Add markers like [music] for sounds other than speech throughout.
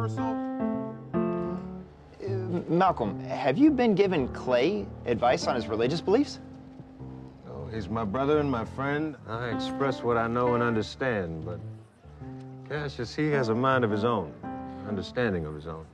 rehearsal. Malcolm, have you been given Clay advice on his religious beliefs? Oh, he's my brother and my friend. I express what I know and understand, but Cassius, he has a mind of his own, understanding of his own.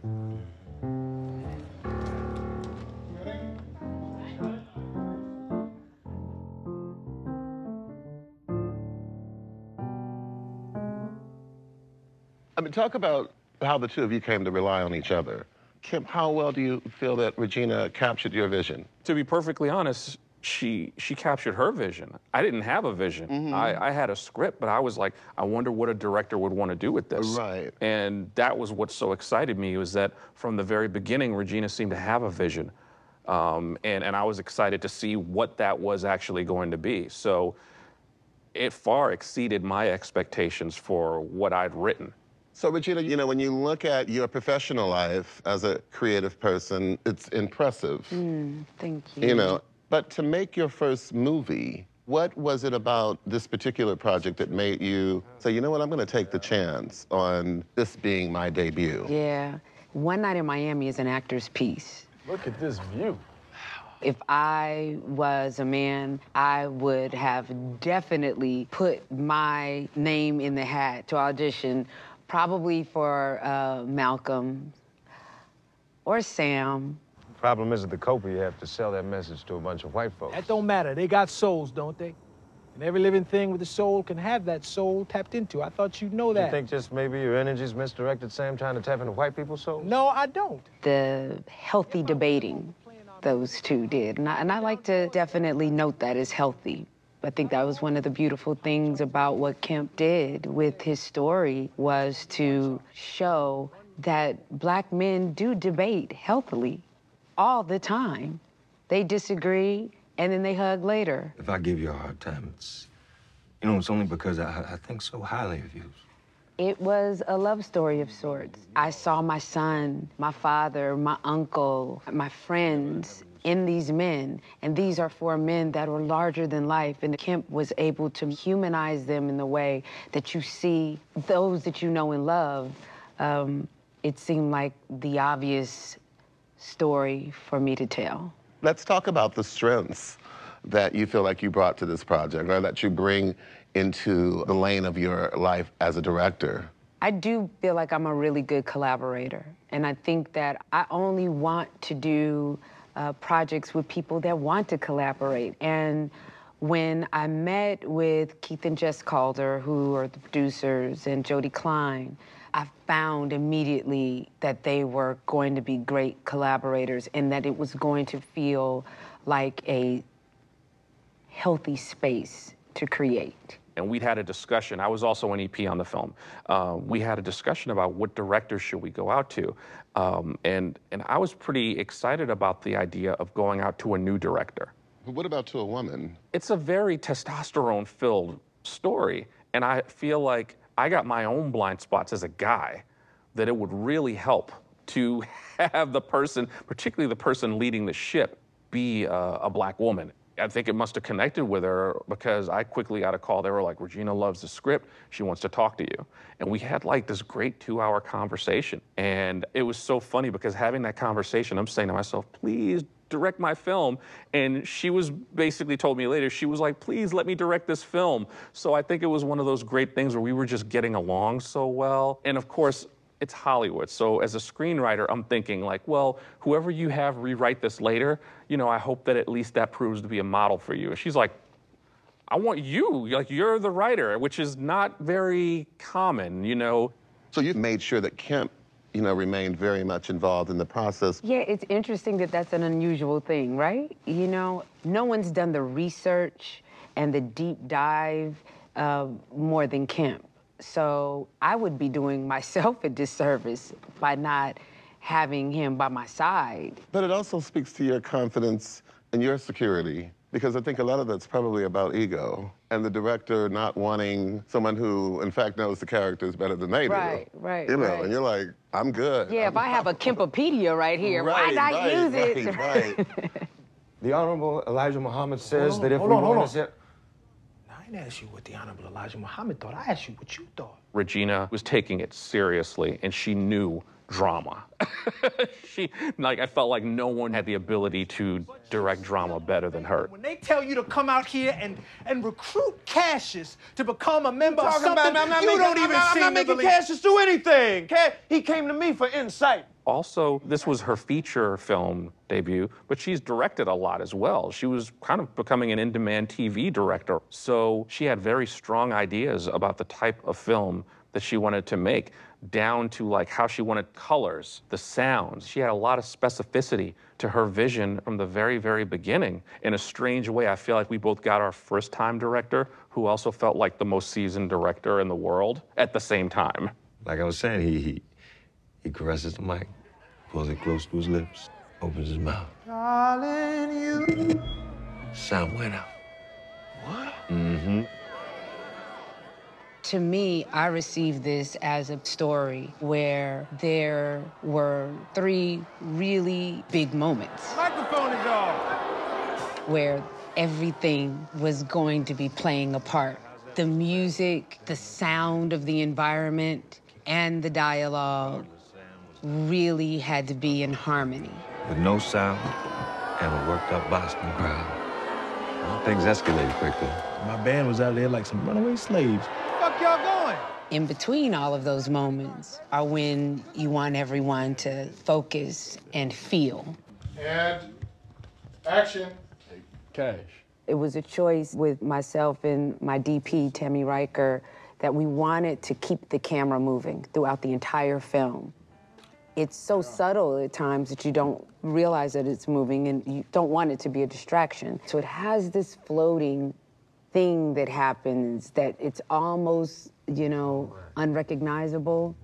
I mean, talk about how the two of you came to rely on each other. Kemp, how well do you feel that Regina captured your vision? To be perfectly honest, she she captured her vision. I didn't have a vision. Mm-hmm. I, I had a script, but I was like, I wonder what a director would want to do with this. Right. And that was what so excited me was that from the very beginning, Regina seemed to have a vision, um, and and I was excited to see what that was actually going to be. So it far exceeded my expectations for what I'd written. So, Regina, you know, when you look at your professional life as a creative person, it's impressive, hmm, Thank you. you know. But to make your first movie, what was it about this particular project that made you say, you know what, I'm going to take the chance on this being my debut? Yeah. One Night in Miami is an actor's piece. Look at this view. If I was a man, I would have definitely put my name in the hat to audition, probably for uh, Malcolm or Sam. Problem is, at the Copa, you have to sell that message to a bunch of white folks. That don't matter. They got souls, don't they? And every living thing with a soul can have that soul tapped into. I thought you'd know that. You think just maybe your energy's misdirected, Sam, trying to tap into white people's souls? No, I don't. The healthy debating those two did. And I, and I like to definitely note that as healthy. I think that was one of the beautiful things about what Kemp did with his story was to show that black men do debate healthily all the time. They disagree and then they hug later. If I give you a hard time, it's, you know, it's only because I, I think so highly of you. It was a love story of sorts. I saw my son, my father, my uncle, my friends in these men. And these are four men that were larger than life. And Kemp was able to humanize them in the way that you see those that you know and love. Um, it seemed like the obvious story for me to tell. Let's talk about the strengths that you feel like you brought to this project or that you bring into the lane of your life as a director. I do feel like I'm a really good collaborator. And I think that I only want to do uh, projects with people that want to collaborate. And when I met with Keith and Jess Calder, who are the producers, and Jody Klein, I found immediately that they were going to be great collaborators and that it was going to feel like a healthy space to create. And we'd had a discussion. I was also an EP on the film. Uh, we had a discussion about what directors should we go out to, um, and and I was pretty excited about the idea of going out to a new director. But what about to a woman? It's a very testosterone-filled story, and I feel like I got my own blind spots as a guy that it would really help to [laughs] have the person, particularly the person leading the ship, be a, a black woman. I think it must have connected with her because I quickly got a call. They were like, Regina loves the script. She wants to talk to you. And we had like this great two hour conversation. And it was so funny because having that conversation, I'm saying to myself, please direct my film. And she was basically told me later, she was like, please let me direct this film. So I think it was one of those great things where we were just getting along so well. And of course, it's Hollywood. So as a screenwriter, I'm thinking like, well, whoever you have rewrite this later, you know, I hope that at least that proves to be a model for you. And she's like, I want you, like you're the writer, which is not very common, you know. So you've made sure that Kemp, you know, remained very much involved in the process. Yeah, it's interesting that that's an unusual thing, right? You know, no one's done the research and the deep dive uh, more than Kemp. So I would be doing [laughs] myself a disservice by not having him by my side. But it also speaks to your confidence and your security, because I think a lot of that's probably about ego and the director not wanting someone who, in fact, knows the characters better than they do. Right, right, You know, right. and you're like, I'm good. Yeah, if I have a Kempopedia right here, why not right, use it? right, right. [laughs] [laughs] The Honorable Elijah Muhammad says Hold on, that if hold we on, hold want on. to... I didn't ask you what the Honorable Elijah Muhammad thought. I asked you what you thought. Regina was taking it seriously, and she knew drama. [laughs] she, like, I felt like no one had the ability to direct drama better than her. When they tell you to come out here and, and recruit Cassius to become a member of something, about, I'm not you making, don't I'm even not, I'm not making believe. Cassius do anything. Ca- He came to me for insight. Also, this was her feature film debut, but she's directed a lot as well. She was kind of becoming an in demand TV director. So she had very strong ideas about the type of film that she wanted to make, down to like how she wanted colors, the sounds. She had a lot of specificity to her vision from the very, very beginning. In a strange way, I feel like we both got our first time director who also felt like the most seasoned director in the world at the same time. Like I was saying, he he, he caresses the mic, pulls it close to his lips, opens his mouth. Darling, you. Sound went out. What? Mm-hmm. To me, I received this as a story where there were three really big moments Microphone is off. where everything was going to be playing a part. The music, the sound of the environment, and the dialogue really had to be in harmony. With no sound and a worked up Boston crowd. Well, things escalated quickly. My band was out there like some runaway slaves. Fuck y'all going? In between all of those moments are when you want everyone to focus and feel. And action. Cash. It was a choice with myself and my DP, Tami Reiker, that we wanted to keep the camera moving throughout the entire film. It's so subtle at times that you don't realize that it's moving and you don't want it to be a distraction. So it has this floating thing that happens that it's almost, you know, unrecognizable.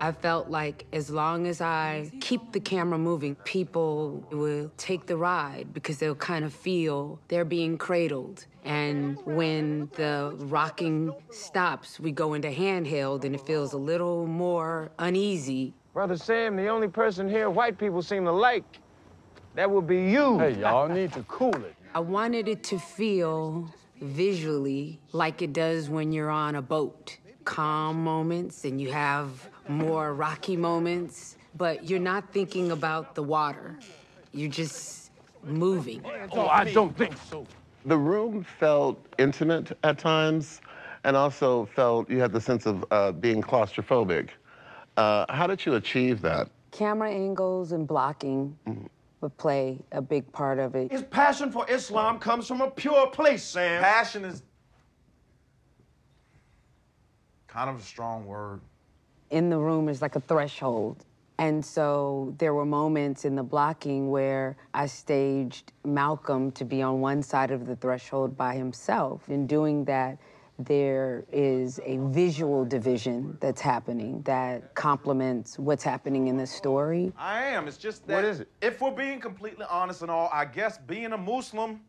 I felt like as long as I keep the camera moving, people will take the ride because they'll kind of feel they're being cradled. And when the rocking stops, we go into handheld and it feels a little more uneasy. Brother Sam, the only person here white people seem to like, that would be you. Hey, y'all need to cool it. I wanted it to feel visually like it does when you're on a boat. Calm moments and you have more rocky moments, but you're not thinking about the water. You're just moving. Oh, I don't think so. The room felt intimate at times and also felt you had the sense of uh, being claustrophobic. Uh, how did you achieve that? Camera angles and blocking would play a big part of it. His passion for Islam comes from a pure place, Sam. Passion is kind of a strong word. in the room is like a threshold. And so there were moments in the blocking where I staged Malcolm to be on one side of the threshold by himself. In doing that, there is a visual division that's happening that complements what's happening in the story. I am. It's just that. What is it? If we're being completely honest and all, I guess being a Muslim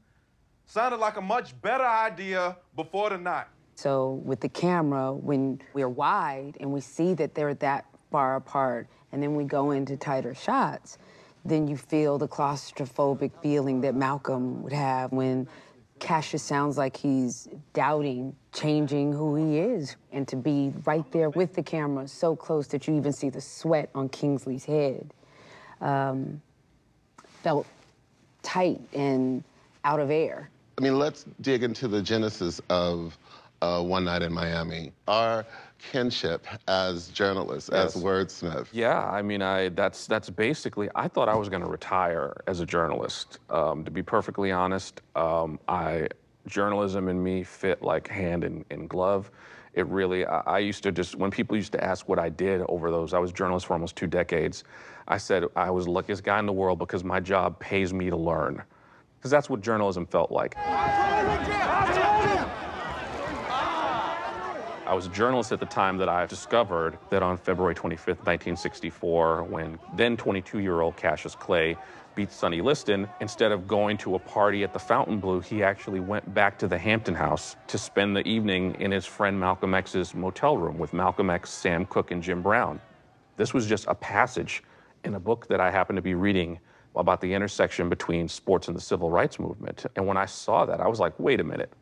sounded like a much better idea before the night. So with the camera, when we're wide and we see that they're that far apart, and then we go into tighter shots, then you feel the claustrophobic feeling that Malcolm would have when Cassius sounds like he's doubting changing who he is. And to be right there with the camera, so close that you even see the sweat on Kingsley's head, um, felt tight and out of air. I mean, let's dig into the genesis of uh, One Night in Miami. Our kinship as journalists, as wordsmith. Yeah, I mean, I that's that's basically. I thought I was going to retire as a journalist. Um, to be perfectly honest, um, I journalism and me fit like hand in, in glove. It really. I, I used to just when people used to ask what I did over those. I was a journalist for almost two decades. I said I was the luckiest guy in the world because my job pays me to learn. Because that's what journalism felt like. I was a journalist at the time that I discovered that on February 25th, 1964, when then 22 year old Cassius Clay beat Sonny Liston, instead of going to a party at the Fontainebleau, he actually went back to the Hampton House to spend the evening in his friend Malcolm X's motel room with Malcolm X, Sam Cooke, and Jim Brown. This was just a passage in a book that I happened to be reading about the intersection between sports and the civil rights movement. And when I saw that, I was like, wait a minute.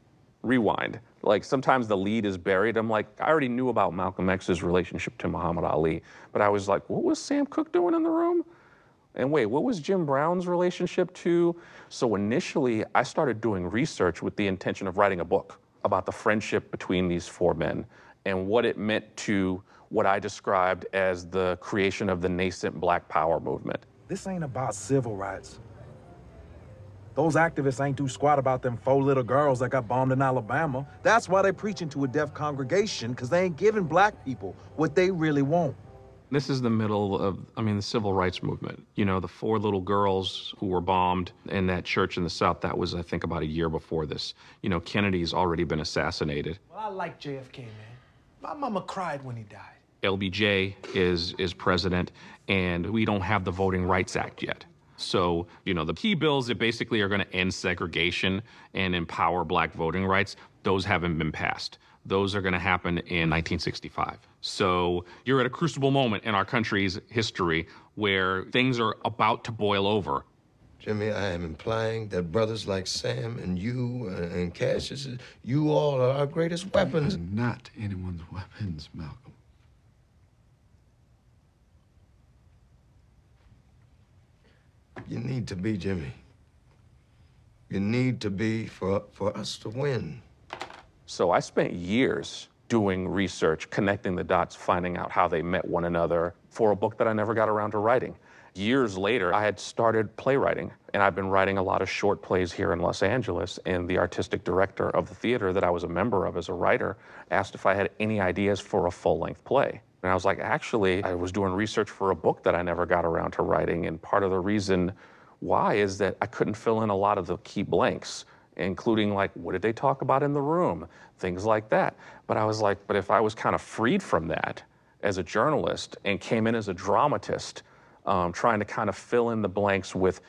rewind. Like sometimes the lead is buried. I'm like, I already knew about Malcolm X's relationship to Muhammad Ali, but I was like, what was Sam Cooke doing in the room? And wait, what was Jim Brown's relationship to? So initially, I started doing research with the intention of writing a book about the friendship between these four men and what it meant to what I described as the creation of the nascent black power movement. This ain't about civil rights. Those activists ain't too squat about them four little girls that got bombed in Alabama. That's why they preaching to a deaf congregation, because they ain't giving black people what they really want. This is the middle of, I mean, the civil rights movement. You know, the four little girls who were bombed in that church in the South, that was, I think, about a year before this. You know, Kennedy's already been assassinated. Well, I like JFK, man. My mama cried when he died. LBJ is, is president, and we don't have the Voting Rights Act yet. So, you know, the key bills that basically are going to end segregation and empower black voting rights, those haven't been passed. Those are going to happen in 1965. So you're at a crucible moment in our country's history where things are about to boil over. Jimmy, I am implying that brothers like Sam and you uh, and Cassius, you all are our greatest weapons. not anyone's weapons, Malcolm. You need to be, Jimmy. You need to be for, for us to win. So I spent years doing research, connecting the dots, finding out how they met one another for a book that I never got around to writing. Years later, I had started playwriting, and I've been writing a lot of short plays here in Los Angeles. And the artistic director of the theater that I was a member of as a writer asked if I had any ideas for a full length play. And I was like, actually, I was doing research for a book that I never got around to writing. And part of the reason why is that I couldn't fill in a lot of the key blanks, including like, what did they talk about in the room? Things like that. But I was like, but if I was kind of freed from that as a journalist and came in as a dramatist, um, trying to kind of fill in the blanks with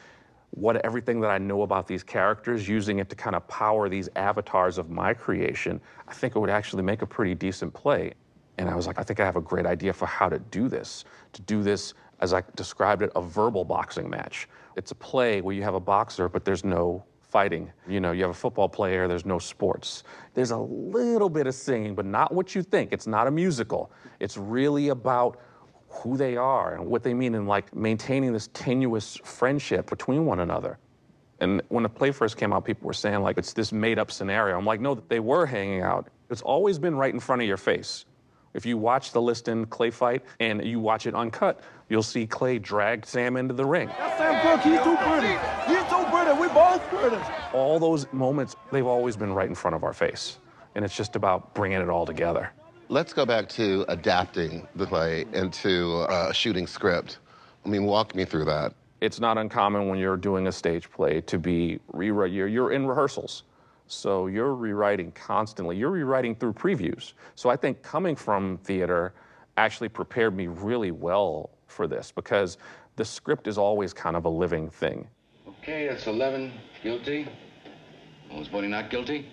what everything that I know about these characters, using it to kind of power these avatars of my creation, I think it would actually make a pretty decent play. And I was like, I think I have a great idea for how to do this. To do this, as I described it, a verbal boxing match. It's a play where you have a boxer, but there's no fighting. You know, you have a football player, there's no sports. There's a little bit of singing, but not what you think. It's not a musical. It's really about who they are and what they mean and like maintaining this tenuous friendship between one another. And when the play first came out, people were saying like it's this made up scenario. I'm like, no, they were hanging out. It's always been right in front of your face. If you watch the Liston Clay fight and you watch it uncut, you'll see Clay drag Sam into the ring. That's Sam Cooke. He's too pretty. He's too pretty. We both pretty. All those moments, they've always been right in front of our face. And it's just about bringing it all together. Let's go back to adapting the play into uh, a shooting script. I mean, walk me through that. It's not uncommon when you're doing a stage play to be rewrite. You're, you're in rehearsals. So you're rewriting constantly. You're rewriting through previews. So I think coming from theater actually prepared me really well for this because the script is always kind of a living thing. Okay, that's 11 guilty. Was Bodie not guilty?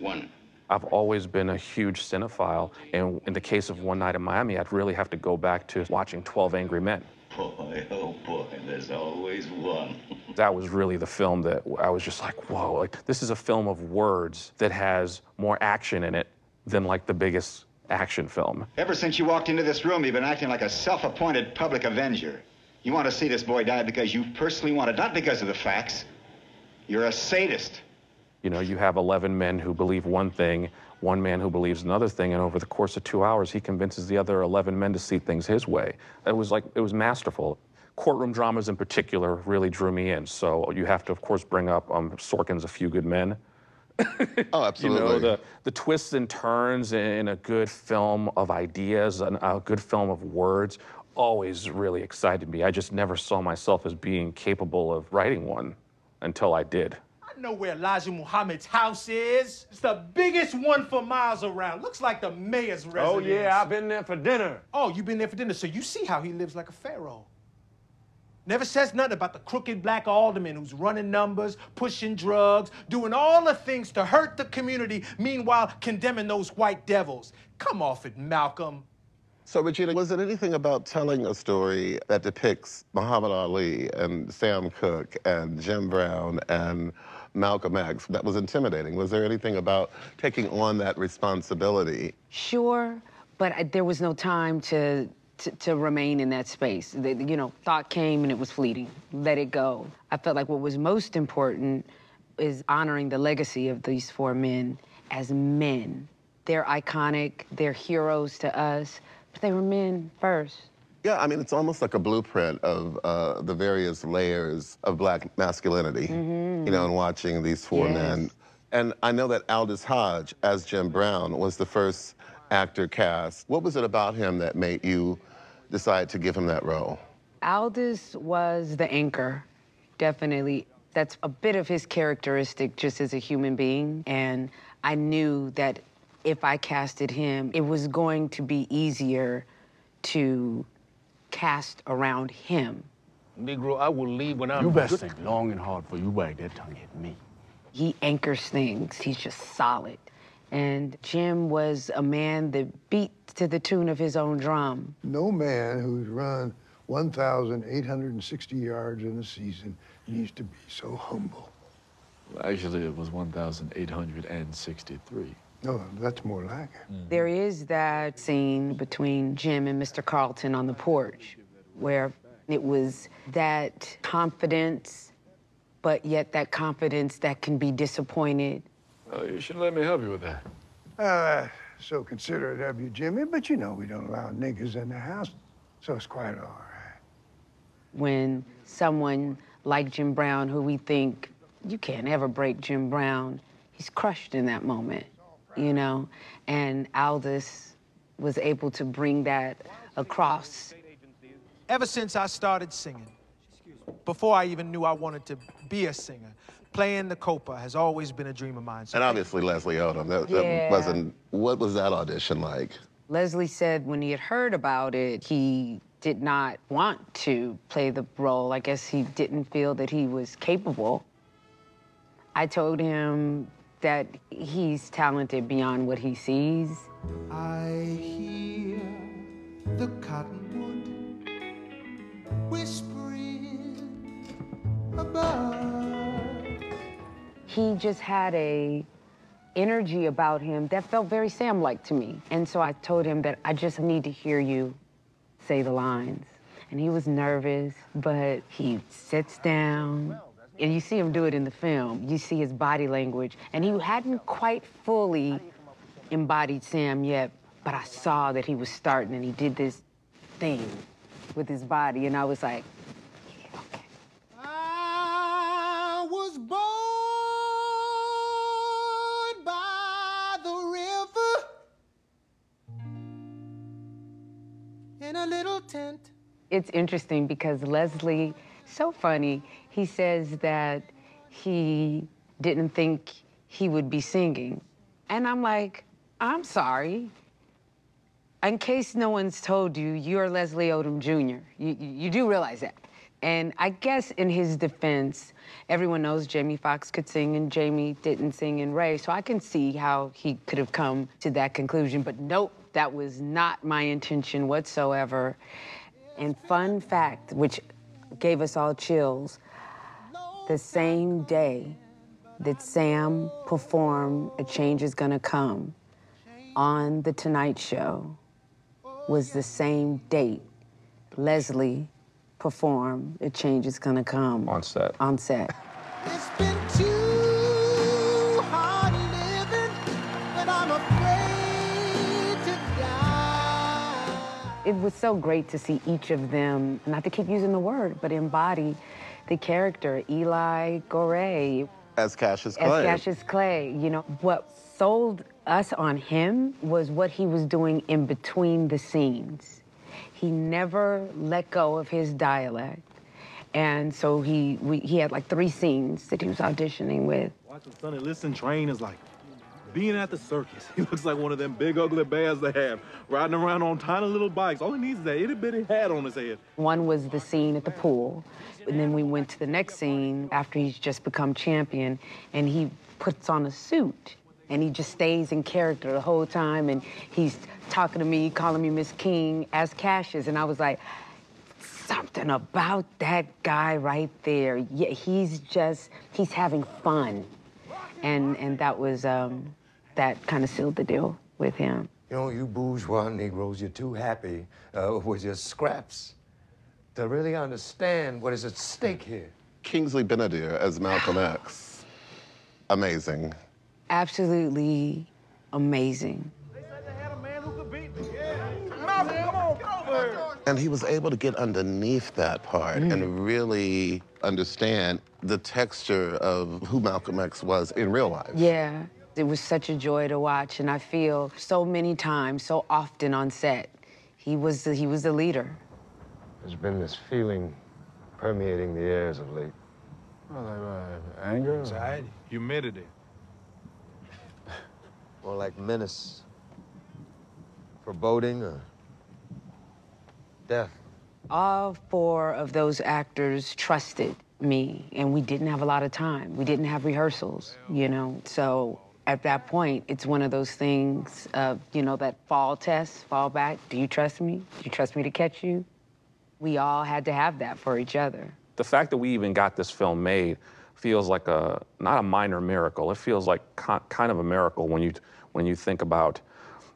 One. I've always been a huge cinephile, and in the case of One Night in Miami, I'd really have to go back to watching 12 Angry Men. Boy, [laughs] oh boy, there's always one. [laughs] that was really the film that I was just like, whoa, like this is a film of words that has more action in it than like the biggest action film. Ever since you walked into this room, you've been acting like a self-appointed public avenger. You want to see this boy die because you personally want it, not because of the facts. You're a sadist. You know, you have 11 men who believe one thing, one man who believes another thing, and over the course of two hours, he convinces the other 11 men to see things his way. It was like, it was masterful. Courtroom dramas in particular really drew me in. So you have to, of course, bring up um, Sorkin's A Few Good Men. [laughs] oh, absolutely. You know, the, the twists and turns in a good film of ideas, and a good film of words, always really excited me. I just never saw myself as being capable of writing one until I did. I know where Elijah Muhammad's house is. It's the biggest one for miles around. Looks like the mayor's oh, residence. Oh, yeah, I've been there for dinner. Oh, you've been there for dinner, so you see how he lives like a pharaoh. Never says nothing about the crooked black alderman who's running numbers, pushing drugs, doing all the things to hurt the community, meanwhile condemning those white devils. Come off it, Malcolm. So, Regina, was it anything about telling a story that depicts Muhammad Ali and Sam Cooke and Jim Brown and Malcolm X that was intimidating? Was there anything about taking on that responsibility? Sure, but I, there was no time to, to, to remain in that space. The, you know, thought came and it was fleeting. Let it go. I felt like what was most important is honoring the legacy of these four men as men. They're iconic, they're heroes to us, but they were men first. Yeah, I mean, it's almost like a blueprint of uh, the various layers of black masculinity, you know, in watching these four Yes. men. And I know that Aldis Hodge, as Jim Brown, was the first actor cast. What was it about him that made you decide to give him that role? Aldous was the anchor, definitely. That's a bit of his characteristic just as a human being. And I knew that if I casted him, it was going to be easier to cast around him. Negro, I will leave when I'm You best think long and hard for you wag that tongue at me. He anchors things, he's just solid. And Jim was a man that beat to the tune of his own drum. No man who's run 1,860 yards in a season needs to be so humble. Actually, it was 1,863. No, that's more like it. There is that scene between Jim and Mr. Carlton on the porch where it was that confidence, but yet that confidence that can be disappointed. Oh, you should let me help you with that. Uh, so considerate of you, Jimmy, but you know we don't allow niggas in the house, so it's quite all right. When someone like Jim Brown, who we think you can't ever break Jim Brown, he's crushed in that moment, you know? And Aldis was able to bring that across. Ever since I started singing, before I even knew I wanted to be a singer, playing the Copa has always been a dream of mine. So And obviously Leslie Odom. That, that wasn't. What was that audition like? Leslie said when he had heard about it, he did not want to play the role. I guess he didn't feel that he was capable. I told him that he's talented beyond what he sees. I hear the cottonwood whispering above. He just had a energy about him that felt very Sam-like to me. And so I told him that I just need to hear you say the lines. And he was nervous, but he sits down. And you see him do it in the film. You see his body language. And he hadn't quite fully embodied Sam yet, but I saw that he was starting and he did this thing with his body. And I was like, I was born by the river in a little tent. It's interesting because Leslie, so funny, he says that he didn't think he would be singing. And I'm like, I'm sorry. In case no one's told you, you're Leslie Odom Jr. You, you, do realize that. And I guess in his defense, everyone knows Jamie Foxx could sing and Jamie didn't sing in Ray. So I can see how he could have come to that conclusion. But nope, that was not my intention whatsoever. And fun fact, which gave us all chills, the same day that Sam performed A Change Is Gonna Come on The Tonight Show was the same date Leslie performed A Change Is Gonna Come. On set. On set. It was so great to see each of them, not to keep using the word, but embody the character, Eli Goree, As Cassius Clay. as Clay. Cassius Clay. You know, what sold us on him was what he was doing in between the scenes. He never let go of his dialect. And so he we, he had like three scenes that he was auditioning with. Watching Sonny Liston train is like being at the circus. [laughs] He looks like one of them big ugly bears they have, riding around on tiny little bikes. All he needs is that itty bitty hat on his head. One was the scene at the pool, and then we went to the next scene after he's just become champion, and he puts on a suit, and he just stays in character the whole time, and he's talking to me, calling me Miss King as Cassius, and I was like, something about that guy right there. Yeah, he's just he's having fun, and and that was um, that kind of sealed the deal with him. You know, you bourgeois Negroes, you're too happy uh, with your scraps to really understand what is at stake here. Kingsley Ben-Adir as Malcolm X. Amazing. Absolutely amazing. And he was able to get underneath that part and really understand the texture of who Malcolm X was in real life. Yeah, it was such a joy to watch, and I feel so many times, so often on set, he was the, he was the leader. There's been this feeling permeating the airs of late. Well, like, uh, anger? Anxiety. Humidity. [laughs] More like menace, foreboding, or death. All four of those actors trusted me, and we didn't have a lot of time. We didn't have rehearsals, you know. So at that point, it's one of those things of, you know, that fall test, fall back. Do you trust me? Do you trust me to catch you? We all had to have that for each other. The fact that we even got this film made feels like a not a minor miracle. It feels like ki- kind of a miracle when you when you think about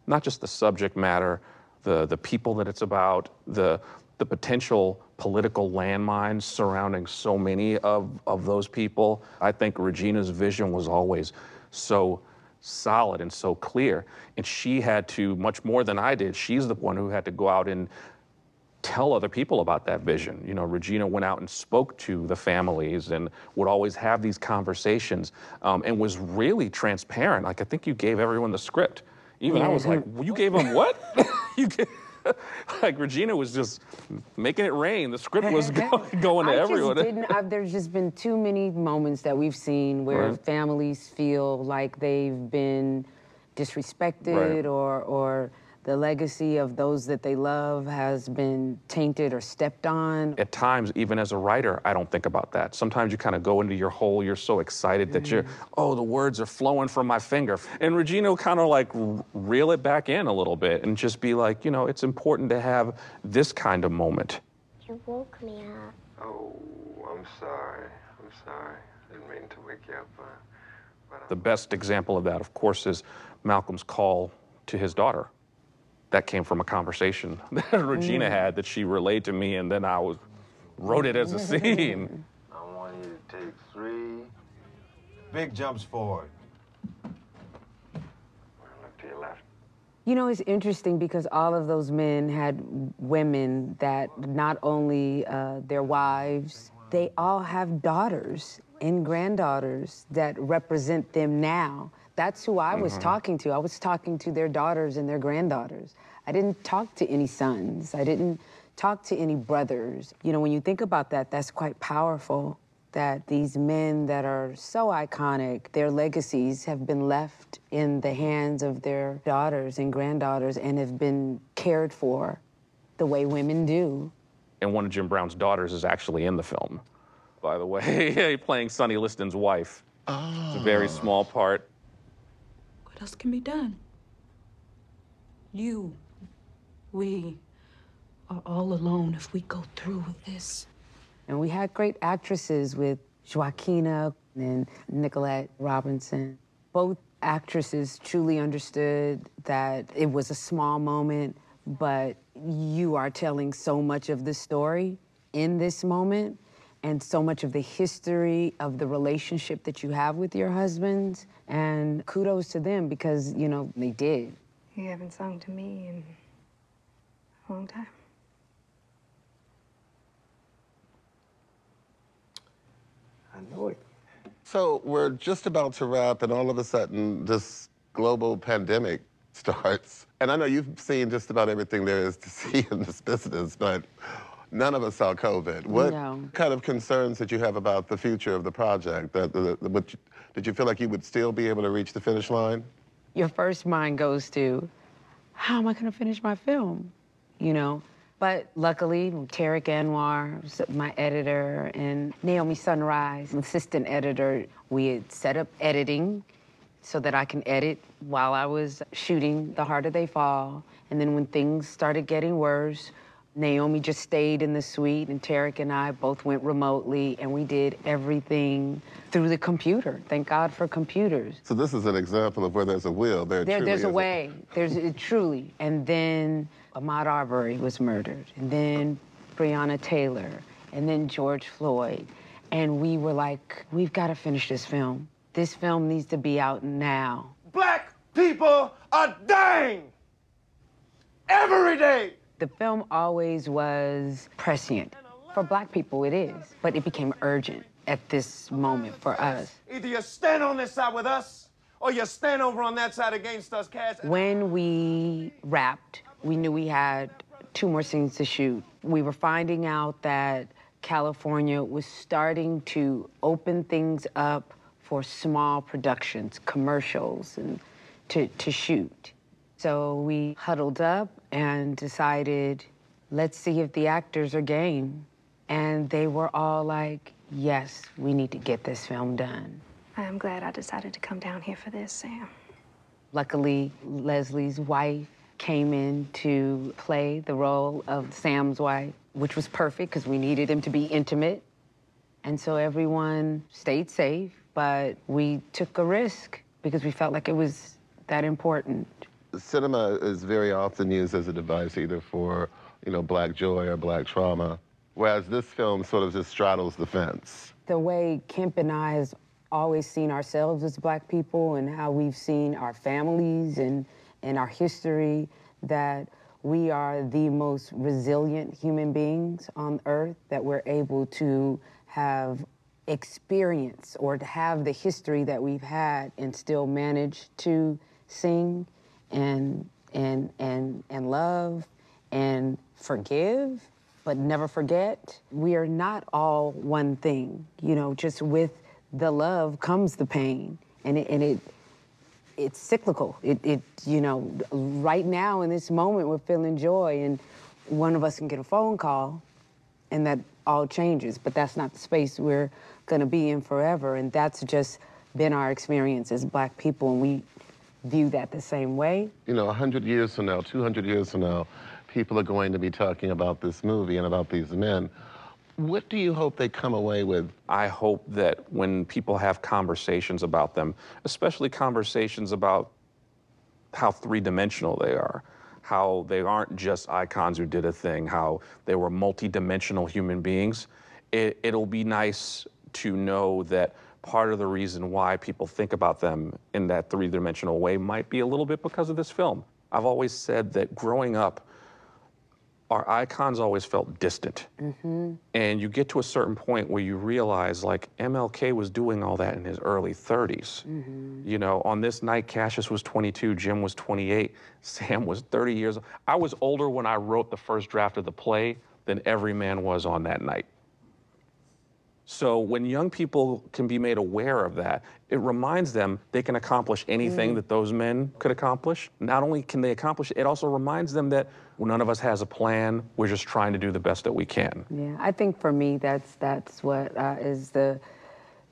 not just the subject matter, the the people that it's about, the the potential political landmines surrounding so many of, of those people. I think Regina's vision was always so solid and so clear. And she had to, much more than I did, she's the one who had to go out and tell other people about that vision. You know, Regina went out and spoke to the families and would always have these conversations um, and was really transparent. Like, I think you gave everyone the script. Even I was like, well, you gave them what? [laughs] you gave, [laughs] like Regina was just making it rain. The script was [laughs] go, going to I everyone. Just [laughs] didn't, I've, there's just been too many moments that we've seen where Right. families feel like they've been disrespected Right. or, or the legacy of those that they love has been tainted or stepped on. At times, even as a writer, I don't think about that. Sometimes you kind of go into your hole, you're so excited that you're, oh, the words are flowing from my finger. And Regina will kind of like reel it back in a little bit and just be like, you know, it's important to have this kind of moment. You woke me up. Oh, I'm sorry. I'm sorry. I Didn't mean to wake you up. Uh, The best example of that, of course, is Malcolm's call to his daughter. That came from a conversation [laughs] that Regina Mm. had that she relayed to me, and then I was wrote it as a [laughs] scene. I want you to take three big jumps forward. Look to your left. You know, it's interesting because all of those men had women that not only uh, their wives, they all have daughters and granddaughters that represent them now. That's who I was Mhm. talking to. I was talking to their daughters and their granddaughters. I didn't talk to any sons. I didn't talk to any brothers. You know, when you think about that, that's quite powerful that these men that are so iconic, their legacies have been left in the hands of their daughters and granddaughters and have been cared for the way women do. And one of Jim Brown's daughters is actually in the film, by the way, [laughs] playing Sonny Liston's wife. It's a very small part. What else can be done? You, we are all alone if we go through with this. And we had great actresses with Joaquina and Nicolette Robinson. Both actresses truly understood that it was a small moment, but you are telling so much of the story in this moment and so much of the history of the relationship that you have with your husband. And kudos to them because, you know, they did. You haven't sung to me in a long time. I know it. So we're just about to wrap, and all of a sudden, this global pandemic [laughs] starts. And I know you've seen just about everything there is to [laughs] see in this business, but none of us saw COVID. What No. kind of concerns did you have about the future of the project? That, the, the, what did you feel like you would still be able to reach the finish line? your first mind goes to, how am I going to finish my film? You know? But luckily, Tariq Anwar, my editor, and Naomi Sunrise, assistant editor, we had set up editing so that I can edit while I was shooting The Harder They Fall. And then when things started getting worse, Naomi just stayed in the suite, and Tariq and I both went remotely, and we did everything through the computer. Thank God for computers. So this is an example of where there's a will, there, There, there's a way. There's it, truly. And then Ahmaud Arbery was murdered, and then Breonna Taylor, and then George Floyd, and we were like, we've got to finish this film. This film needs to be out now. Black people are dying every day. The film always was prescient. For black people, it is, but it became urgent at this moment for us. Either you stand on this side with us, or you stand over on that side against us, Cass. When we wrapped, we knew we had two more scenes to shoot. We were finding out that California was starting to open things up for small productions, commercials, and to, to shoot. So we huddled up and decided, let's see if the actors are game. And they were all like, yes, we need to get this film done. I'm glad I decided to come down here for this, Sam. Luckily, Leslie's wife came in to play the role of Sam's wife, which was perfect because we needed him to be intimate. And so everyone stayed safe, but we took a risk because we felt like it was that important. Cinema is very often used as a device either for, you know, black joy or black trauma, whereas this film sort of just straddles the fence. The way Kemp and I has always seen ourselves as black people and how we've seen our families and, and our history, that we are the most resilient human beings on earth, that we're able to have experience or to have the history that we've had and still manage to sing and and and and love and forgive but never forget. We are not all one thing you know just with the love comes the pain. And it and it it's cyclical. It it you know right now in this moment we're feeling joy and one of us can get a phone call and that all changes but that's not the space we're going to be in forever and that's just been our experience as black people and we view that the same way You know, 100 years from now, 200 years from now, people are going to be talking about this movie and about these men. What do you hope they come away with? I hope that when people have conversations about them, especially conversations about how three dimensional they are, how they aren't just icons who did a thing, how they were multi-dimensional human beings, it, it'll be nice to know that part of the reason why people think about them in that three-dimensional way might be a little bit because of this film. I've always said that growing up, our icons always felt distant. mm-hmm. And you get to a certain point where you realize, like, MLK was doing all that in his early 30s. Mm-hmm. You know, on this night, Cassius was 22, Jim was 28, [laughs] Sam was 30 years old. I was older when I wrote the first draft of the play than every man was on that night. So when young people can be made aware of that, it reminds them they can accomplish anything Mm. that those men could accomplish. Not only can they accomplish it, it also reminds them that none of us has a plan. We're just trying to do the best that we can. Yeah, I think for me, that's that's what uh, is the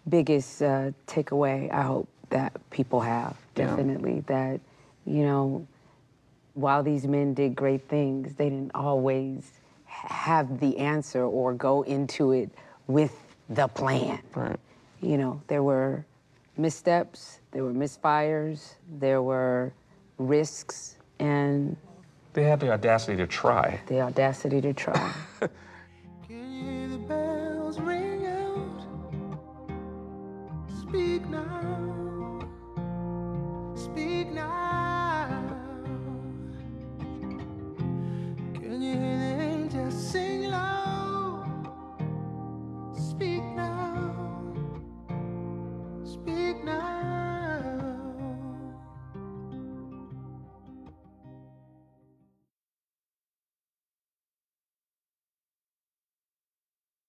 biggest uh, takeaway. I hope that people have Yeah. definitely that you know, while these men did great things, they didn't always have the answer or go into it with the plan. Right. You know, there were missteps, there were misfires, there were risks, and. They had the audacity to try. The audacity to try. [laughs] speak now.